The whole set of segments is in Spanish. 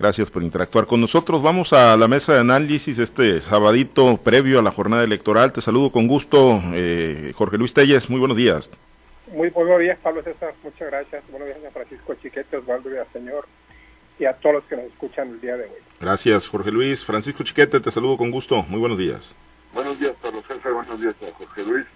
Gracias por interactuar con nosotros. Vamos a la mesa de análisis este sabadito previo a la jornada electoral. Te saludo con gusto, eh, Jorge Luis Telles. Muy buenos días. Muy buenos días, Pablo César. Muchas gracias. Buenos días a Francisco Chiquete, Osvaldo y al señor y a todos los que nos escuchan el día de hoy. Gracias, Jorge Luis. Francisco Chiquete, te saludo con gusto. Muy buenos días. Buenos días, Pablo César. Buenos días a Jorge Luis,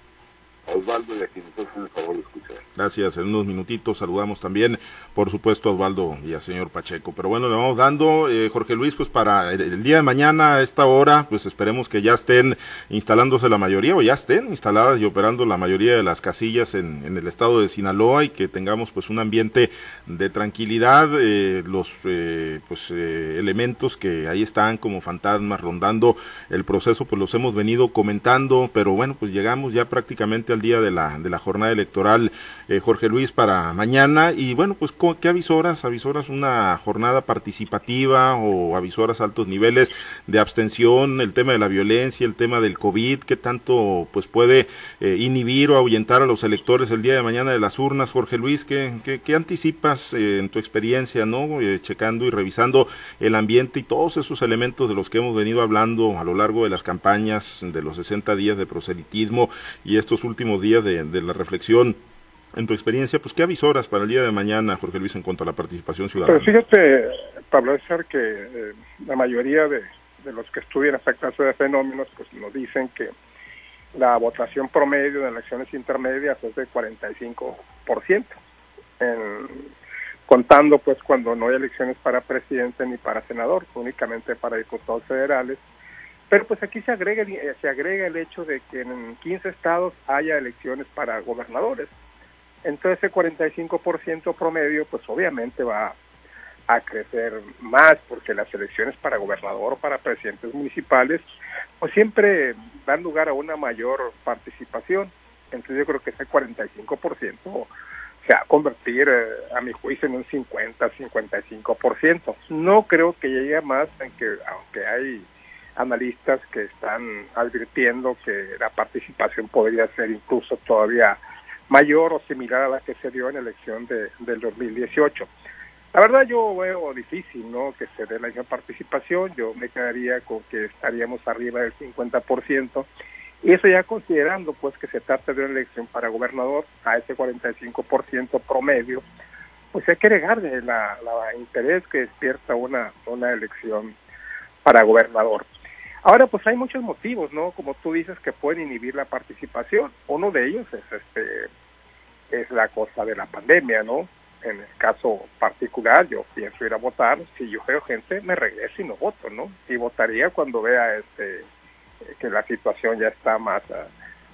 Osvaldo y a quienes hacen el favor de escuchar. Gracias. En unos minutitos saludamos también, por supuesto, a Osvaldo y al señor Pacheco. Pero bueno, le vamos dando, eh, Jorge Luis, pues para el, día de mañana, a esta hora, pues esperemos que ya estén instalándose la mayoría o ya estén instaladas y operando la mayoría de las casillas en, el estado de Sinaloa y que tengamos pues un ambiente de tranquilidad. Eh, los eh, pues elementos que ahí están como fantasmas rondando el proceso, pues los hemos venido comentando, pero bueno, pues llegamos ya prácticamente al día de la, de la jornada electoral eh, Jorge Luis, para mañana. Y bueno, pues, ¿qué avisoras? ¿Avisoras una jornada participativa o avisoras altos niveles de abstención? El tema de la violencia, el tema del COVID, ¿qué tanto pues puede eh, inhibir o ahuyentar a los electores el día de mañana de las urnas? Jorge Luis, ¿qué, qué, anticipas eh, en tu experiencia, no? checando y revisando el ambiente y todos esos elementos de los que hemos venido hablando a lo largo de las campañas de los 60 días de proselitismo y estos últimos días de, de la reflexión en tu experiencia, pues qué avisoras para el día de mañana, Jorge Luis, en cuanto a la participación ciudadana. Pues fíjate, Pablo César, que eh, la mayoría de, los que estudian esta clase de fenómenos, pues nos dicen que la votación promedio en elecciones intermedias es de 45%, en, contando pues cuando no hay elecciones para presidente ni para senador, únicamente para diputados federales. Pero pues aquí se agrega, se agrega el hecho de que en 15 estados haya elecciones para gobernadores. Entonces ese 45% promedio pues obviamente va a crecer más porque las elecciones para gobernador para presidentes municipales pues siempre dan lugar a una mayor participación. Entonces yo creo que ese 45% se va a convertir eh, a mi juicio en un 50, 55%. No creo que llegue a más, que aunque hay analistas que están advirtiendo que la participación podría ser incluso todavía mayor o similar a la que se dio en la elección de, del 2018. La verdad yo veo difícil ¿no? que se dé la misma participación, yo me quedaría con que estaríamos arriba del 50%, y eso ya considerando pues que se trata de una elección para gobernador a ese 45% promedio, pues hay que agregarle la, la interés que despierta una, una elección para gobernador. Ahora, pues hay muchos motivos, ¿no? Como tú dices, que pueden inhibir la participación. Uno de ellos es este es la cosa de la pandemia, ¿no? En el caso particular, yo pienso ir a votar. Si yo veo gente, me regreso y no voto, ¿no? Y votaría cuando vea este que la situación ya está más ah,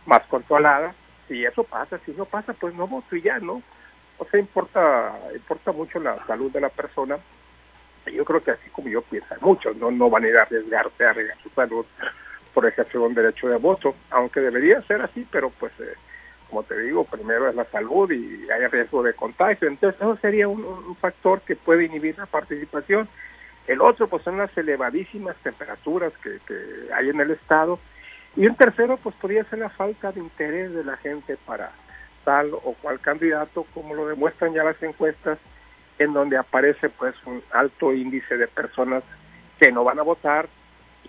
más controlada. Si eso pasa, si no pasa, pues no voto y ya, ¿no? O sea, importa importa mucho la salud de la persona yo creo que así como yo pienso, muchos no, no van a ir a arriesgarse a arriesgar su salud por ejercer un derecho de voto, aunque debería ser así, pero pues eh, como te digo, primero es la salud y hay riesgo de contagio, entonces eso sería un, factor que puede inhibir la participación. El otro pues son las elevadísimas temperaturas que, que hay en el estado. Y un tercero pues podría ser la falta de interés de la gente para tal o cual candidato, como lo demuestran ya las encuestas en donde aparece pues un alto índice de personas que no van a votar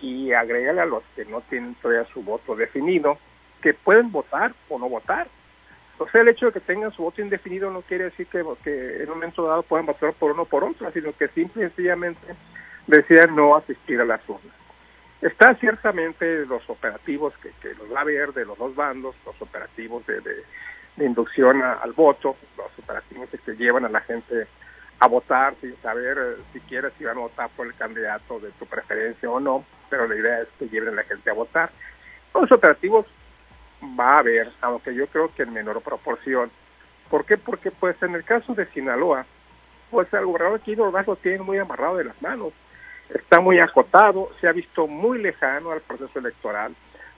y agrégale a los que no tienen todavía su voto definido, que pueden votar o no votar. O sea, el hecho de que tengan su voto indefinido no quiere decir que, que en un momento dado puedan votar por uno o por otro, sino que simple y sencillamente decían no asistir a las urnas. Están ciertamente los operativos que, que los va a haber de los dos bandos, los operativos de, de, inducción al voto, los operativos que llevan a la gente a votar sin saber eh, si quieres si van a votar por el candidato de tu preferencia o no, pero la idea es que lleven la gente a votar. Los operativos va a haber, aunque yo creo que en menor proporción. ¿Por qué? Porque pues en el caso de Sinaloa, pues el gobernador aquí lo tiene muy amarrado de las manos. Está muy acotado, se ha visto muy lejano al proceso electoral,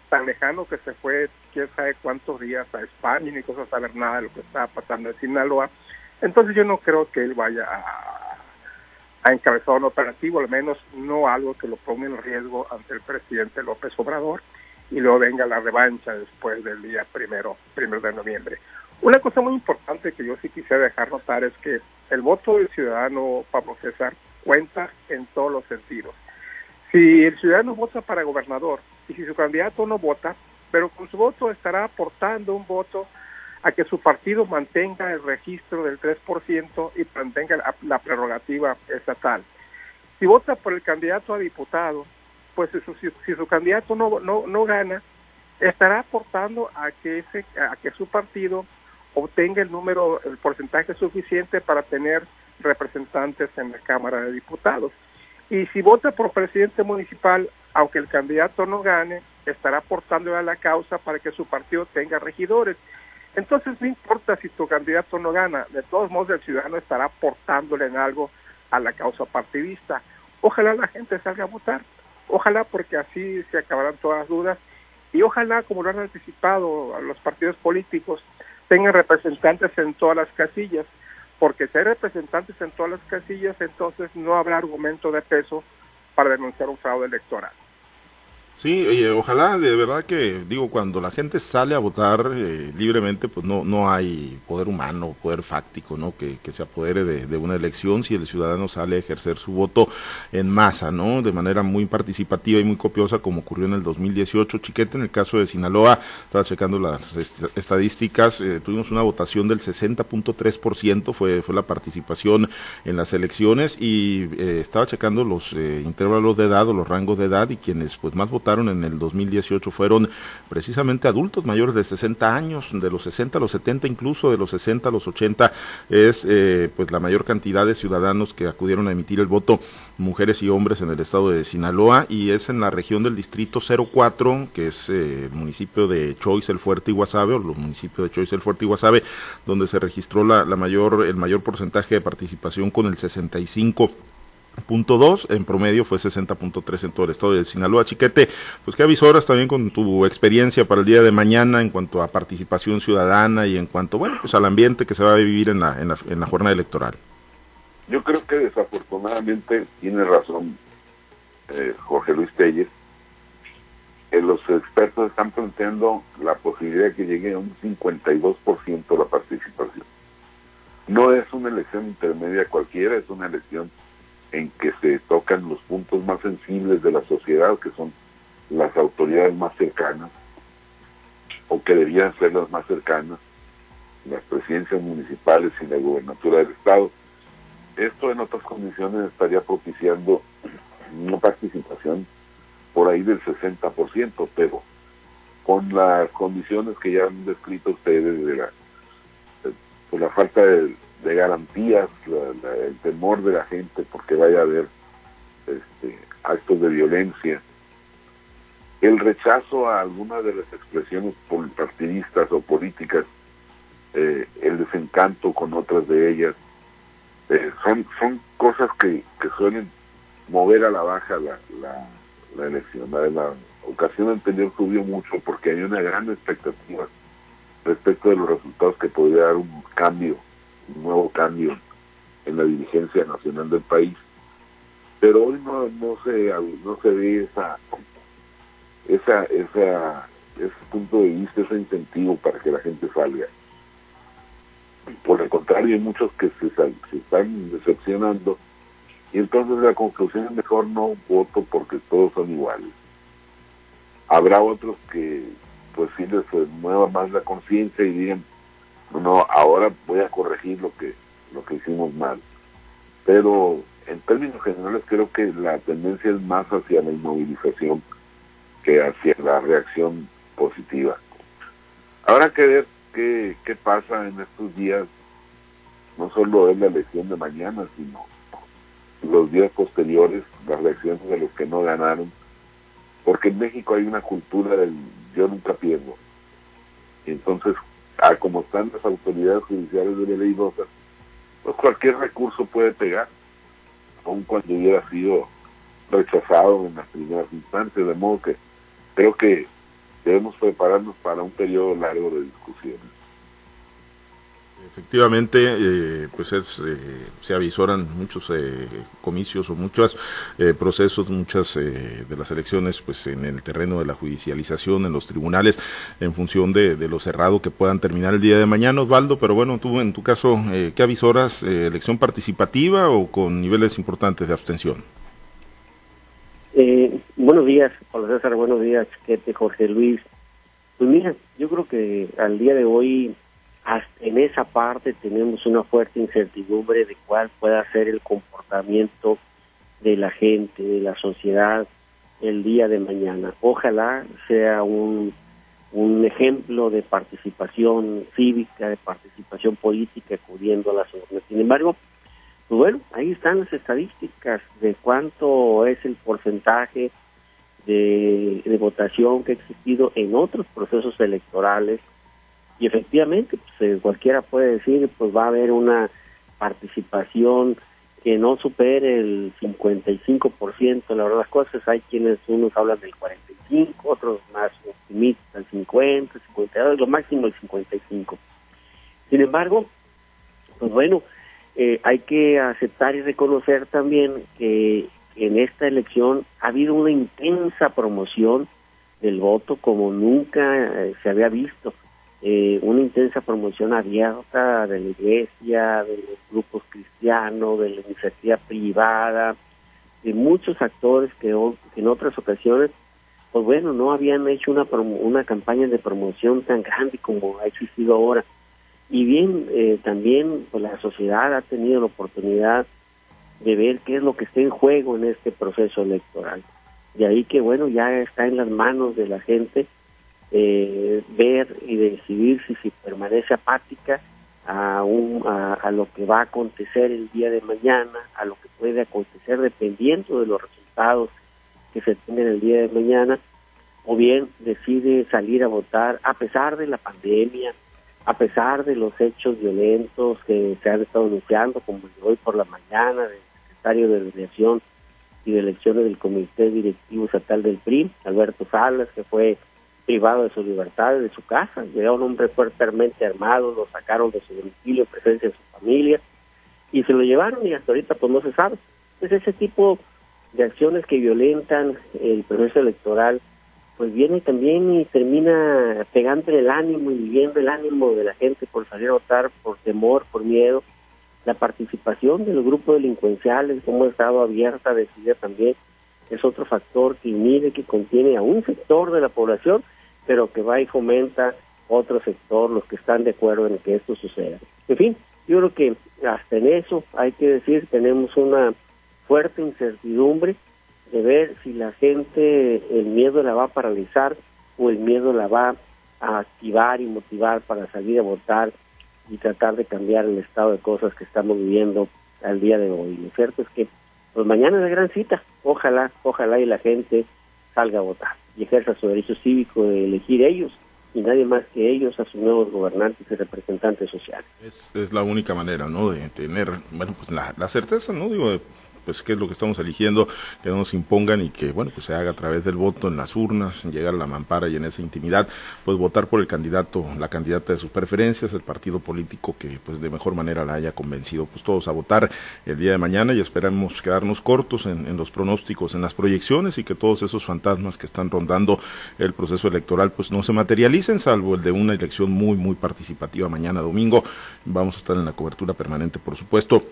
tan lejano que se fue quién sabe cuántos días a España y ni cosas saber nada de lo que estaba pasando en Sinaloa entonces yo no creo que él vaya a, encabezar un operativo, al menos no algo que lo ponga en riesgo ante el presidente López Obrador y luego venga la revancha después del día primero, primero de noviembre. Una cosa muy importante que yo sí quisiera dejar notar es que el voto del ciudadano Pablo César cuenta en todos los sentidos. Si el ciudadano vota para gobernador y si su candidato no vota, pero con su voto estará aportando un voto a que su partido mantenga el registro del 3% y mantenga la, prerrogativa estatal. Si vota por el candidato a diputado, pues si, su candidato no, no, no gana, estará aportando a que, ese, a que su partido obtenga el número, el porcentaje suficiente para tener representantes en la Cámara de Diputados. Y si vota por presidente municipal, aunque el candidato no gane, estará aportando a la causa para que su partido tenga regidores. Entonces no importa si tu candidato no gana, de todos modos el ciudadano estará aportándole en algo a la causa partidista. Ojalá la gente salga a votar, ojalá porque así se acabarán todas las dudas y ojalá, como lo han anticipado los partidos políticos, tengan representantes en todas las casillas, porque si hay representantes en todas las casillas, entonces no habrá argumento de peso para denunciar un fraude electoral. Sí, ojalá de verdad que, digo, cuando la gente sale a votar eh, libremente, pues no, no hay poder humano, poder fáctico, ¿no? Que, se apodere de, una elección si el ciudadano sale a ejercer su voto en masa, ¿no? De manera muy participativa y muy copiosa, como ocurrió en el 2018. Chiquete, en el caso de Sinaloa, estaba checando las estadísticas, eh, tuvimos una votación del 60.3%, fue, fue la participación en las elecciones y eh, estaba checando los intervalos de edad o los rangos de edad y quienes pues más votaron en el 2018 fueron precisamente adultos mayores de 60 años, de los 60 a los 70, incluso de los 60 a los 80, es eh, pues la mayor cantidad de ciudadanos que acudieron a emitir el voto, mujeres y hombres en el estado de Sinaloa, y es en la región del distrito 04, que es eh, el municipio de Choice, el Fuerte y Guasave, o los municipios de Choice, el Fuerte y Guasave, donde se registró la, mayor, el mayor porcentaje de participación con el 65 punto dos, en promedio fue 60.3 en todo el estado de Sinaloa. Chiquete, pues qué avisoras también con tu experiencia para el día de mañana en cuanto a participación ciudadana y en cuanto, bueno, pues al ambiente que se va a vivir en la, en la, en la jornada electoral. Yo creo que desafortunadamente tiene razón eh, Jorge Luis Telles. que los expertos están planteando la posibilidad de que llegue a un 52% la participación. No es una elección intermedia cualquiera, es una elección en que se tocan los puntos más sensibles de la sociedad, que son las autoridades más cercanas, o que debían ser las más cercanas, las presidencias municipales y la gubernatura del Estado. Esto en otras condiciones estaría propiciando una participación por ahí del 60%, pero con las condiciones que ya han descrito ustedes de la, de la falta de, de garantías, el temor de la gente porque vaya a haber este, actos de violencia, el rechazo a algunas de las expresiones partidistas o políticas, eh, el desencanto con otras de ellas, eh, son, son cosas que, que, suelen mover a la baja la, la, elección. La, la ocasión anterior subió mucho porque hay una gran expectativa respecto de los resultados que podría dar un cambio un nuevo cambio en la dirigencia nacional del país. Pero hoy no, no, se, no se ve esa, esa, esa, ese punto de vista, ese incentivo para que la gente salga. Por el contrario, hay muchos que se, se están decepcionando y entonces la conclusión es mejor no voto porque todos son iguales. Habrá otros que pues sí les mueva más la conciencia y digan, no, ahora voy a corregir lo que, lo que hicimos mal. Pero en términos generales creo que la tendencia es más hacia la inmovilización que hacia la reacción positiva. Habrá que ver qué, qué pasa en estos días, no solo es la elección de mañana, sino los días posteriores, las elecciones de los que no ganaron, porque en México hay una cultura del yo nunca pierdo. Entonces, a como están las autoridades judiciales de la ley pues cualquier recurso puede pegar, aun cuando hubiera sido rechazado en las primeras instancias, de modo que creo que debemos prepararnos para un periodo largo de discusiones. Efectivamente, eh, pues es, eh, se avisoran muchos eh, comicios o muchos procesos, muchas de las elecciones, pues en el terreno de la judicialización, en los tribunales, en función de, lo cerrado que puedan terminar el día de mañana, Osvaldo. Pero bueno, tú en tu caso, ¿qué avisoras? ¿Elección participativa o con niveles importantes de abstención? buenos días, Pablo César, buenos días, Jorge Luis. Pues mira, yo creo que al día de hoy en esa parte tenemos una fuerte incertidumbre de cuál pueda ser el comportamiento de la gente, de la sociedad el día de mañana. Ojalá sea un, un ejemplo de participación cívica, de participación política acudiendo a las urnas. Sin embargo, pues bueno, ahí están las estadísticas de cuánto es el porcentaje de votación que ha existido en otros procesos electorales y efectivamente pues, eh, cualquiera puede decir pues va a haber una participación que no supere el 55%, la verdad las cosas, hay quienes unos hablan del 45, otros más optimistas, el 50, 52, lo máximo el 55. Sin embargo, pues bueno, eh, hay que aceptar y reconocer también que en esta elección ha habido una intensa promoción del voto como nunca eh, se había visto eh, una intensa promoción abierta de la iglesia, de los grupos cristianos, de la iniciativa privada, de muchos actores que, en otras ocasiones, pues bueno, no habían hecho una, una campaña de promoción tan grande como ha existido ahora. Y bien, eh, también pues, la sociedad ha tenido la oportunidad de ver qué es lo que está en juego en este proceso electoral. De ahí que, bueno, ya está en las manos de la gente eh, ver y decidir si, si permanece apática a, un, a, lo que va a acontecer el día de mañana, a lo que puede acontecer dependiendo de los resultados que se tengan el día de mañana, o bien decide salir a votar a pesar de la pandemia, a pesar de los hechos violentos que se han estado anunciando, como hoy por la mañana del secretario de Delegación y de Elecciones del Comité Directivo Estatal del PRI, Alberto Salas, que fue privado de su libertad, de su casa. Llegó un hombre fuertemente armado, lo sacaron de su domicilio en presencia de su familia y se lo llevaron y hasta ahorita pues no se sabe. Es ese tipo de acciones que violentan el proceso electoral pues viene también y termina pegando el ánimo y viviendo el ánimo de la gente por salir a votar por temor, por miedo. La participación de los grupos delincuenciales, como ha estado abierta, decidida también, es otro factor que inhibe, que contiene a un sector de la población pero que va y fomenta otro sector, los que están de acuerdo en que esto suceda. En fin, yo creo que hasta en eso hay que decir, tenemos una fuerte incertidumbre de ver si la gente, el miedo la va a paralizar o el miedo la va a activar y motivar para salir a votar y tratar de cambiar el estado de cosas que estamos viviendo al día de hoy. Lo cierto es que pues mañana es la gran cita, ojalá, ojalá y la gente salga a votar y ejerza su derecho cívico de elegir ellos y nadie más que ellos a sus nuevos gobernantes y representantes sociales. Es, es la única manera, ¿no?, de tener, bueno, pues la, la certeza, ¿no?, digo, de pues qué es lo que estamos eligiendo, que no nos impongan y que bueno pues se haga a través del voto en las urnas, llegar a la mampara y en esa intimidad, pues votar por el candidato, la candidata de sus preferencias, el partido político que pues de mejor manera la haya convencido, pues todos a votar el día de mañana y esperamos quedarnos cortos en, en los pronósticos, en las proyecciones y que todos esos fantasmas que están rondando el proceso electoral pues no se materialicen, salvo el de una elección muy muy participativa mañana domingo. Vamos a estar en la cobertura permanente, por supuesto.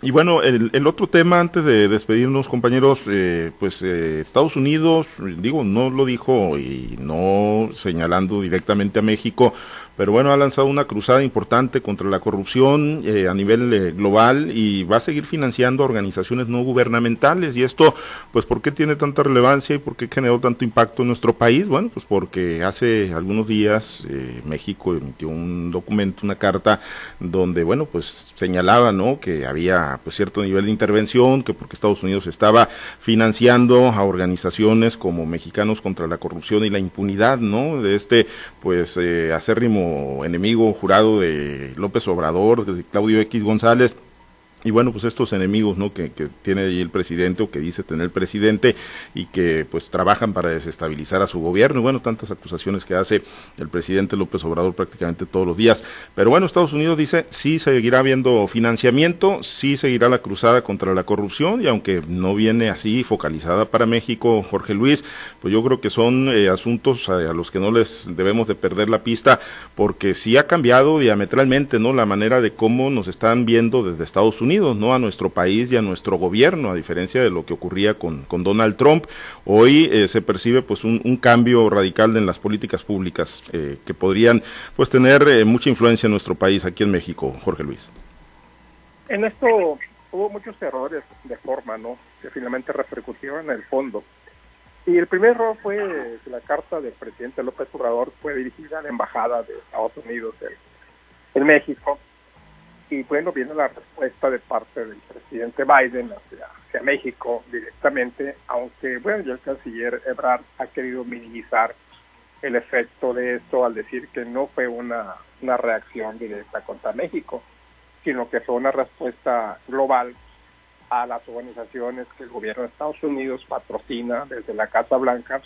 Y bueno, el, el, otro tema antes de despedirnos, compañeros, eh, pues eh, Estados Unidos, digo, no lo dijo y no señalando directamente a México, pero bueno, ha lanzado una cruzada importante contra la corrupción eh, a nivel eh, global y va a seguir financiando organizaciones no gubernamentales. Y esto, pues, ¿por qué tiene tanta relevancia y por qué generó tanto impacto en nuestro país? Bueno, pues porque hace algunos días eh, México emitió un documento, una carta, donde, bueno, pues señalaba, ¿no?, que había, pues, cierto nivel de intervención, que porque Estados Unidos estaba financiando a organizaciones como Mexicanos contra la Corrupción y la Impunidad, ¿no?, de este, pues, acérrimo enemigo jurado de López Obrador, de Claudio X González, y bueno, pues estos enemigos, ¿no? Que, tiene ahí el presidente o que dice tener el presidente y que pues trabajan para desestabilizar a su gobierno. Y bueno, tantas acusaciones que hace el presidente López Obrador prácticamente todos los días. Pero bueno, Estados Unidos dice sí seguirá habiendo financiamiento, sí seguirá la cruzada contra la corrupción y aunque no viene así focalizada para México, Jorge Luis, pues yo creo que son eh, asuntos a, a, los que no les debemos de perder la pista porque sí ha cambiado diametralmente, ¿no? La manera de cómo nos están viendo desde Estados Unidos Unidos, no a nuestro país y a nuestro gobierno, a diferencia de lo que ocurría con, con Donald Trump. Hoy eh, se percibe pues un, cambio radical en las políticas públicas eh, que podrían pues tener eh, mucha influencia en nuestro país, aquí en México, Jorge Luis. En esto hubo muchos errores de forma, ¿no? Que finalmente repercutieron en el fondo. Y el primer error fue que la carta del presidente López Obrador fue dirigida a la embajada de Estados Unidos en, en México y bueno, viene la respuesta de parte del presidente Biden hacia, hacia México directamente, aunque bueno, ya el canciller Ebrard ha querido minimizar el efecto de esto al decir que no fue una, una reacción directa contra México, sino que fue una respuesta global a las organizaciones que el gobierno de Estados Unidos patrocina desde la Casa Blanca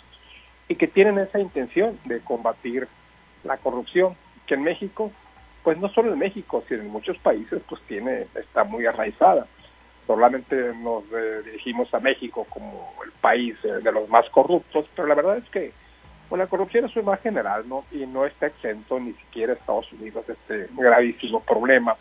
y que tienen esa intención de combatir la corrupción, que en México pues no solo en México, sino en muchos países, pues tiene, está muy arraizada. Solamente nos dirigimos a México como el país eh, de los más corruptos, pero la verdad es que pues, la corrupción es más general, ¿no? Y no está exento ni siquiera Estados Unidos de este gravísimo problema.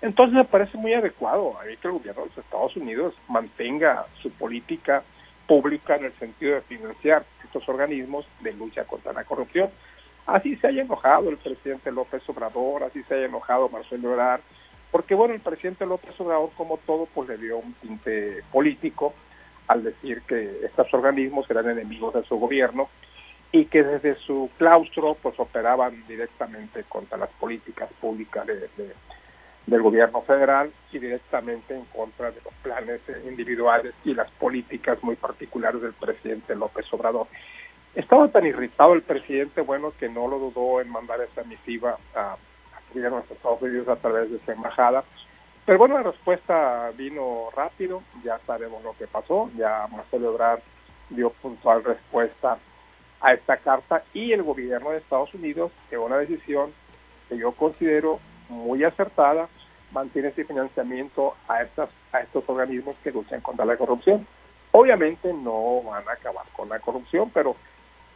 Entonces me parece muy adecuado a que el gobierno de los Estados Unidos mantenga su política pública en el sentido de financiar estos organismos de lucha contra la corrupción. Así se haya enojado el presidente López Obrador, así se haya enojado Marcelo Ebrard, porque bueno, el presidente López Obrador, como todo, pues le dio un tinte político al decir que estos organismos eran enemigos de su gobierno y que desde su claustro pues operaban directamente contra las políticas públicas de, de, del gobierno federal y directamente en contra de los planes individuales y las políticas muy particulares del presidente López Obrador. Estaba tan irritado el presidente, bueno, que no lo dudó en mandar esa misiva a, a de Estados Unidos a través de su embajada. Pero bueno, la respuesta vino rápido, ya sabemos lo que pasó, ya Marcelo Ebrard dio puntual respuesta a esta carta y el gobierno de Estados Unidos, en una decisión que yo considero muy acertada, mantiene ese financiamiento a, estas, a estos organismos que luchan contra la corrupción. Obviamente no van a acabar con la corrupción, pero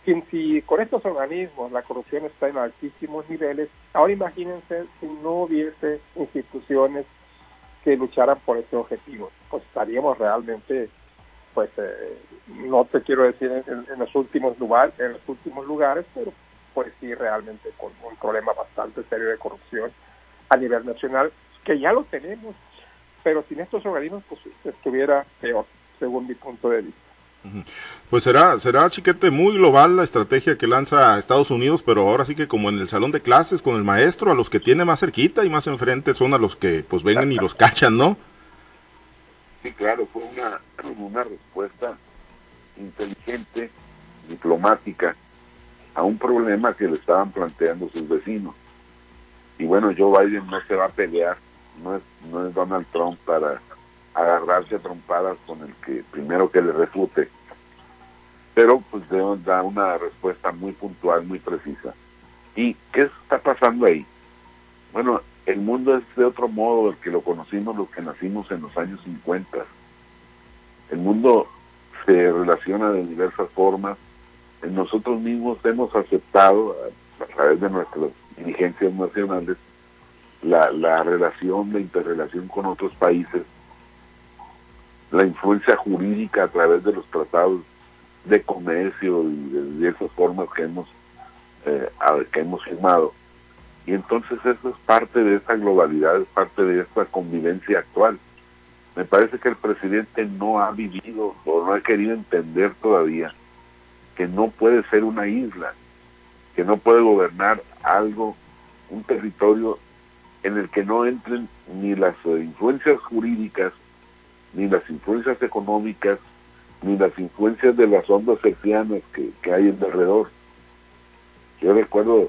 si, si con estos organismos la corrupción está en altísimos niveles, ahora imagínense si no hubiese instituciones que lucharan por este objetivo, pues estaríamos realmente, pues eh, no te quiero decir en, los últimos lugares, en los últimos lugares, pero pues sí realmente con un problema bastante serio de corrupción a nivel nacional, que ya lo tenemos, pero sin estos organismos pues estuviera peor, según mi punto de vista. Pues será, será chiquete muy global la estrategia que lanza Estados Unidos, pero ahora sí que como en el salón de clases con el maestro, a los que tiene más cerquita y más enfrente son a los que pues vengan y los cachan, ¿no? Sí, claro, fue una, una respuesta inteligente, diplomática, a un problema que le estaban planteando sus vecinos. Y bueno, Joe Biden no se va a pelear, no es, no es Donald Trump para agarrarse a trompadas con el que primero que le refute. Pero pues deben dar una respuesta muy puntual, muy precisa. ¿Y qué está pasando ahí? Bueno, el mundo es de otro modo del que lo conocimos los que nacimos en los años 50. El mundo se relaciona de diversas formas. Nosotros mismos hemos aceptado, a, través de nuestras dirigencias nacionales, la relación, la interrelación con otros países la influencia jurídica a través de los tratados de comercio y de diversas formas que hemos eh, que hemos firmado. Y entonces eso es parte de esta globalidad es parte de esta convivencia actual. Me parece que el presidente no ha vivido o no ha querido entender todavía que no puede ser una isla que no puede gobernar algo un territorio en el que no entren ni las influencias jurídicas ni las influencias económicas, ni las influencias de las ondas hercianas que, que hay en alrededor. Yo recuerdo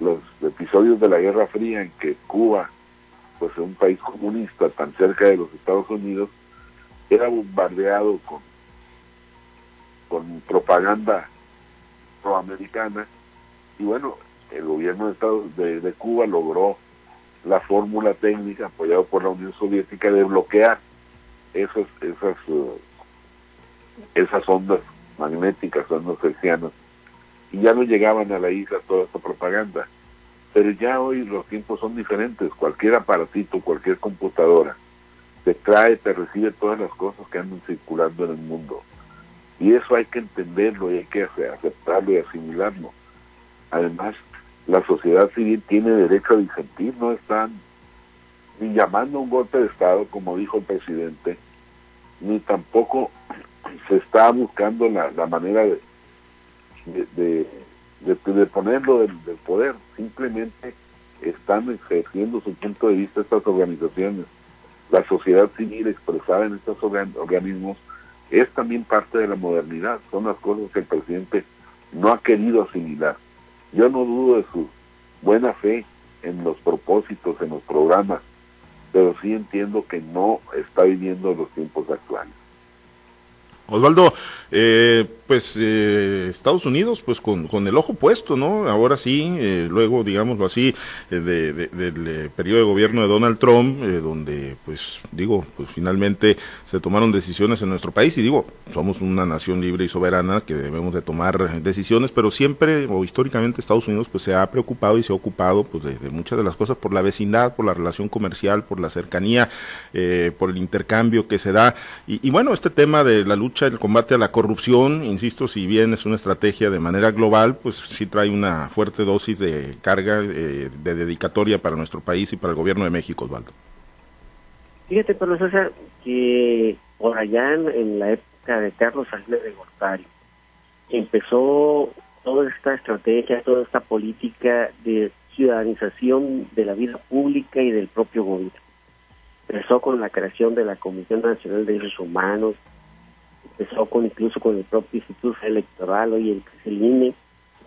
los episodios de la Guerra Fría en que Cuba pues un país comunista tan cerca de los Estados Unidos, era bombardeado con, con propaganda proamericana y bueno, el gobierno de, Estados, de, Cuba logró la fórmula técnica apoyado por la Unión Soviética de bloquear esas esas uh, esas ondas magnéticas, ondas hercianas, y ya no llegaban a la isla toda esta propaganda. Pero ya hoy los tiempos son diferentes. Cualquier aparatito, cualquier computadora, te trae, te recibe todas las cosas que andan circulando en el mundo. Y eso hay que entenderlo y hay que aceptarlo y asimilarlo. Además, la sociedad civil tiene derecho a disentir, no están ni llamando un golpe de Estado, como dijo el presidente, ni tampoco se está buscando la, la manera de, de, de, ponerlo del, poder, simplemente están ejerciendo su punto de vista estas organizaciones. La sociedad civil expresada en estos organismos es también parte de la modernidad, son las cosas que el presidente no ha querido asimilar. Yo no dudo de su buena fe en los propósitos, en los programas, pero sí entiendo que no está viviendo los tiempos actuales. Osvaldo, eh, pues eh, Estados Unidos, pues con, con, el ojo puesto, ¿no? Ahora sí, eh, luego, digámoslo así, de, del periodo de gobierno de Donald Trump, donde, pues, digo, pues finalmente se tomaron decisiones en nuestro país y digo, somos una nación libre y soberana que debemos de tomar decisiones, pero siempre o históricamente Estados Unidos, pues se ha preocupado y se ha ocupado, pues, de, muchas de las cosas por la vecindad, por la relación comercial, por la cercanía, por el intercambio que se da y, y bueno, este tema de la lucha el combate a la corrupción, insisto, si bien es una estrategia de manera global, pues sí trae una fuerte dosis de carga eh, de dedicatoria para nuestro país y para el gobierno de México, Osvaldo. Fíjate, Pablo César, que por allá en, la época de Carlos Salinas de Gortari, empezó toda esta estrategia, toda esta política de ciudadanización de la vida pública y del propio gobierno. Empezó con la creación de la Comisión Nacional de Derechos Humanos, empezó con incluso con el propio Instituto Electoral, hoy el el INE,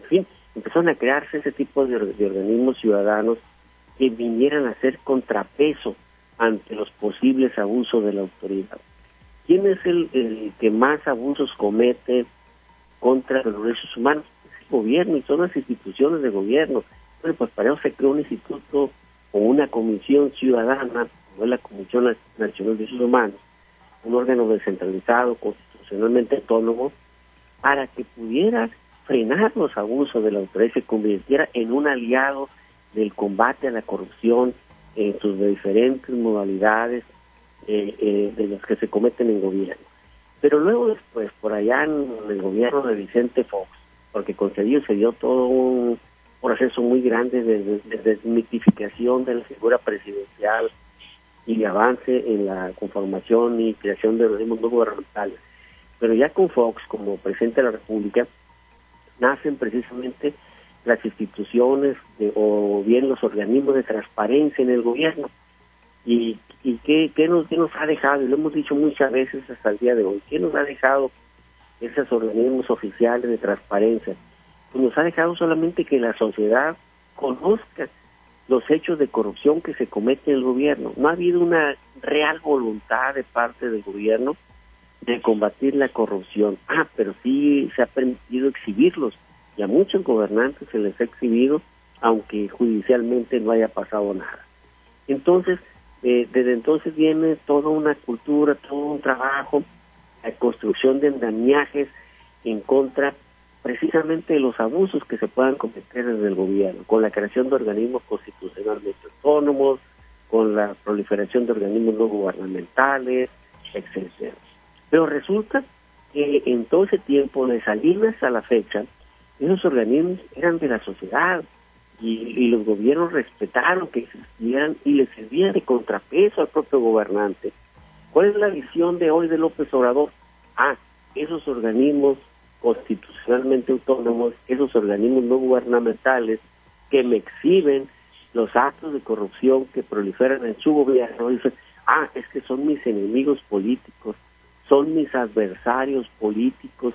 en fin, empezaron a crearse ese tipo de, organismos ciudadanos que vinieran a ser contrapeso ante los posibles abusos de la autoridad. ¿Quién es el, que más abusos comete contra los derechos humanos? Es el gobierno y son las instituciones de gobierno. Bueno, pues para eso se creó un instituto o una comisión ciudadana, como es la Comisión Nacional de Derechos Humanos, un órgano descentralizado, constitucionalmente autónomo, para que pudiera frenar los abusos de la autoridad y se convirtiera en un aliado del combate a la corrupción en sus diferentes modalidades eh, eh, de las que se cometen en gobierno. Pero luego después, por allá en el gobierno de Vicente Fox, porque concedió se dio todo un proceso muy grande de, desmitificación de la figura presidencial y de avance en la conformación y creación de organismos no gubernamentales. Pero ya con Fox como presidente de la República, nacen precisamente las instituciones o bien los organismos de transparencia en el gobierno. ¿Y, y qué, qué, nos, qué nos ha dejado? Y lo hemos dicho muchas veces hasta el día de hoy. ¿Qué nos ha dejado esos organismos oficiales de transparencia? Pues nos ha dejado solamente que la sociedad conozca los hechos de corrupción que se cometen en el gobierno. No ha habido una real voluntad de parte del gobierno de combatir la corrupción. Ah, pero sí se ha permitido exhibirlos y a muchos gobernantes se les ha exhibido aunque judicialmente no haya pasado nada. Entonces, eh, desde entonces viene toda una cultura, todo un trabajo, la construcción de andamiajes en contra precisamente de los abusos que se puedan cometer desde el gobierno, con la creación de organismos constitucionalmente autónomos, con la proliferación de organismos no gubernamentales, etcétera. Pero resulta que en todo ese tiempo de Salinas a la fecha, esos organismos eran de la sociedad y, los gobiernos respetaron que existieran y les servían de contrapeso al propio gobernante. ¿Cuál es la visión de hoy de López Obrador? Ah, esos organismos constitucionalmente autónomos, esos organismos no gubernamentales que me exhiben los actos de corrupción que proliferan en su gobierno, dicen, ah, es que son mis enemigos políticos, son mis adversarios políticos,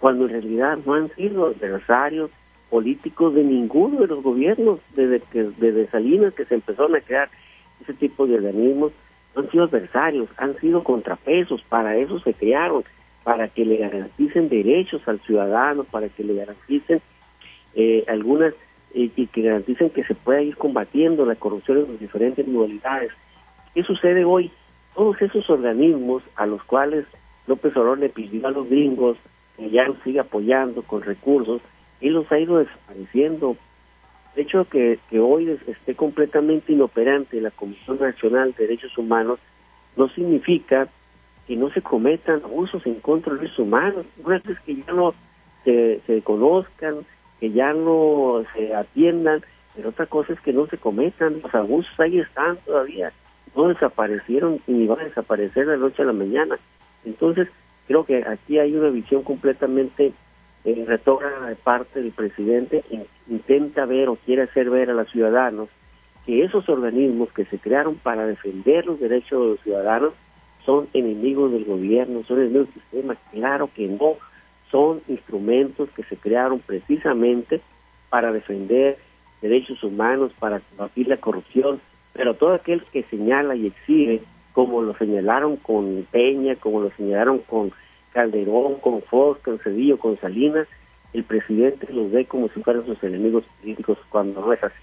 cuando en realidad no han sido adversarios políticos de ninguno de los gobiernos desde que desde Salinas que se empezaron a crear ese tipo de organismos no han sido adversarios, han sido contrapesos, para eso se crearon, para que le garanticen derechos al ciudadano, para que le garanticen eh, algunas eh, y que garanticen que se pueda ir combatiendo la corrupción en las diferentes modalidades. ¿Qué sucede hoy? Todos esos organismos a los cuales López Obrador le pidió a los gringos que ya los siga apoyando con recursos, él los ha ido desapareciendo. De hecho, que, que hoy esté completamente inoperante la Comisión Nacional de Derechos Humanos no significa que no se cometan abusos en contra de los humanos. Una vez que ya no se, se conozcan, que ya no se atiendan, pero otra cosa es que no se cometan. Los abusos ahí están todavía. No desaparecieron ni van a desaparecer de la noche a la mañana. Entonces, creo que aquí hay una visión completamente eh, de parte del presidente. Intenta ver o quiere hacer ver a los ciudadanos que esos organismos que se crearon para defender los derechos de los ciudadanos son enemigos del gobierno, son enemigos del sistema. Claro que no, son instrumentos que se crearon precisamente para defender derechos humanos, para combatir la corrupción, pero todo aquel que señala y exhibe, como lo señalaron con Peña, como lo señalaron con Calderón, con Fox, con Cedillo, con Salinas, el presidente los ve como si fueran sus enemigos políticos cuando no es así.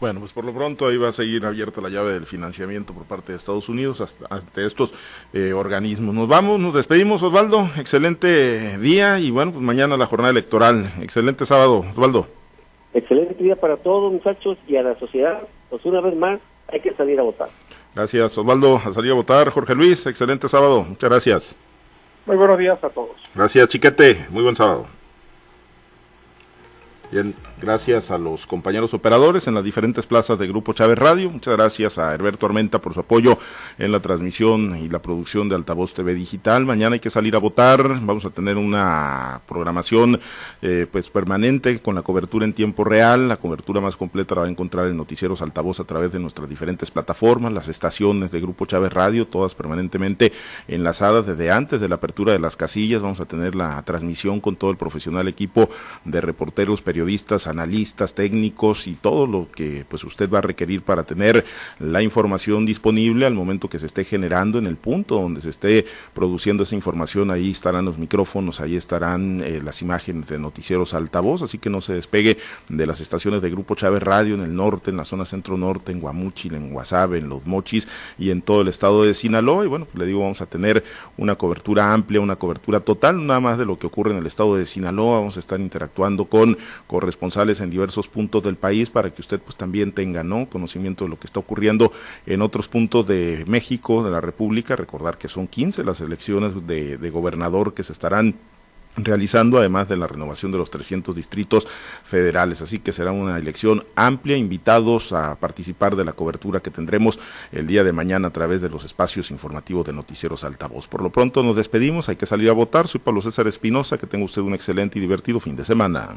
Bueno, pues por lo pronto ahí va a seguir abierta la llave del financiamiento por parte de Estados Unidos ante estos eh, organismos. Nos vamos, nos despedimos, Osvaldo. Excelente día y bueno, pues mañana la jornada electoral. Excelente sábado, Osvaldo. Excelente día para todos, muchachos, y a la sociedad. Pues una vez más, hay que salir a votar. Gracias, Osvaldo. A salir a votar. Jorge Luis, excelente sábado. Muchas gracias. Muy buenos días a todos. Gracias, Chiquete. Muy buen sábado. Bien, gracias a los compañeros operadores en las diferentes plazas de Grupo Chávez Radio. Muchas gracias a Herberto Armenta por su apoyo en la transmisión y la producción de Altavoz TV Digital. Mañana hay que salir a votar. Vamos a tener una programación eh, pues permanente con la cobertura en tiempo real. La cobertura más completa la va a encontrar en Noticieros Altavoz a través de nuestras diferentes plataformas, las estaciones de Grupo Chávez Radio, todas permanentemente enlazadas desde antes de la apertura de las casillas. Vamos a tener la transmisión con todo el profesional equipo de reporteros periodistas analistas, técnicos y todo lo que pues usted va a requerir para tener la información disponible al momento que se esté generando en el punto donde se esté produciendo esa información. Ahí estarán los micrófonos, ahí estarán eh, las imágenes de noticieros altavoz, así que no se despegue de las estaciones de Grupo Chávez Radio en el norte, en la zona centro norte, en Guamúchil, en Guasave, en Los Mochis y en todo el estado de Sinaloa. Y bueno, le digo, vamos a tener una cobertura amplia, una cobertura total, nada más de lo que ocurre en el estado de Sinaloa. Vamos a estar interactuando con en diversos puntos del país para que usted pues también tenga ¿no? conocimiento de lo que está ocurriendo en otros puntos de México, de la República. Recordar que son 15 las elecciones de, de gobernador que se estarán realizando además de la renovación de los 300 distritos federales. Así que será una elección amplia, invitados a participar de la cobertura que tendremos el día de mañana a través de los espacios informativos de Noticieros Altavoz. Por lo pronto nos despedimos, hay que salir a votar. Soy Pablo César Espinosa, que tenga usted un excelente y divertido fin de semana.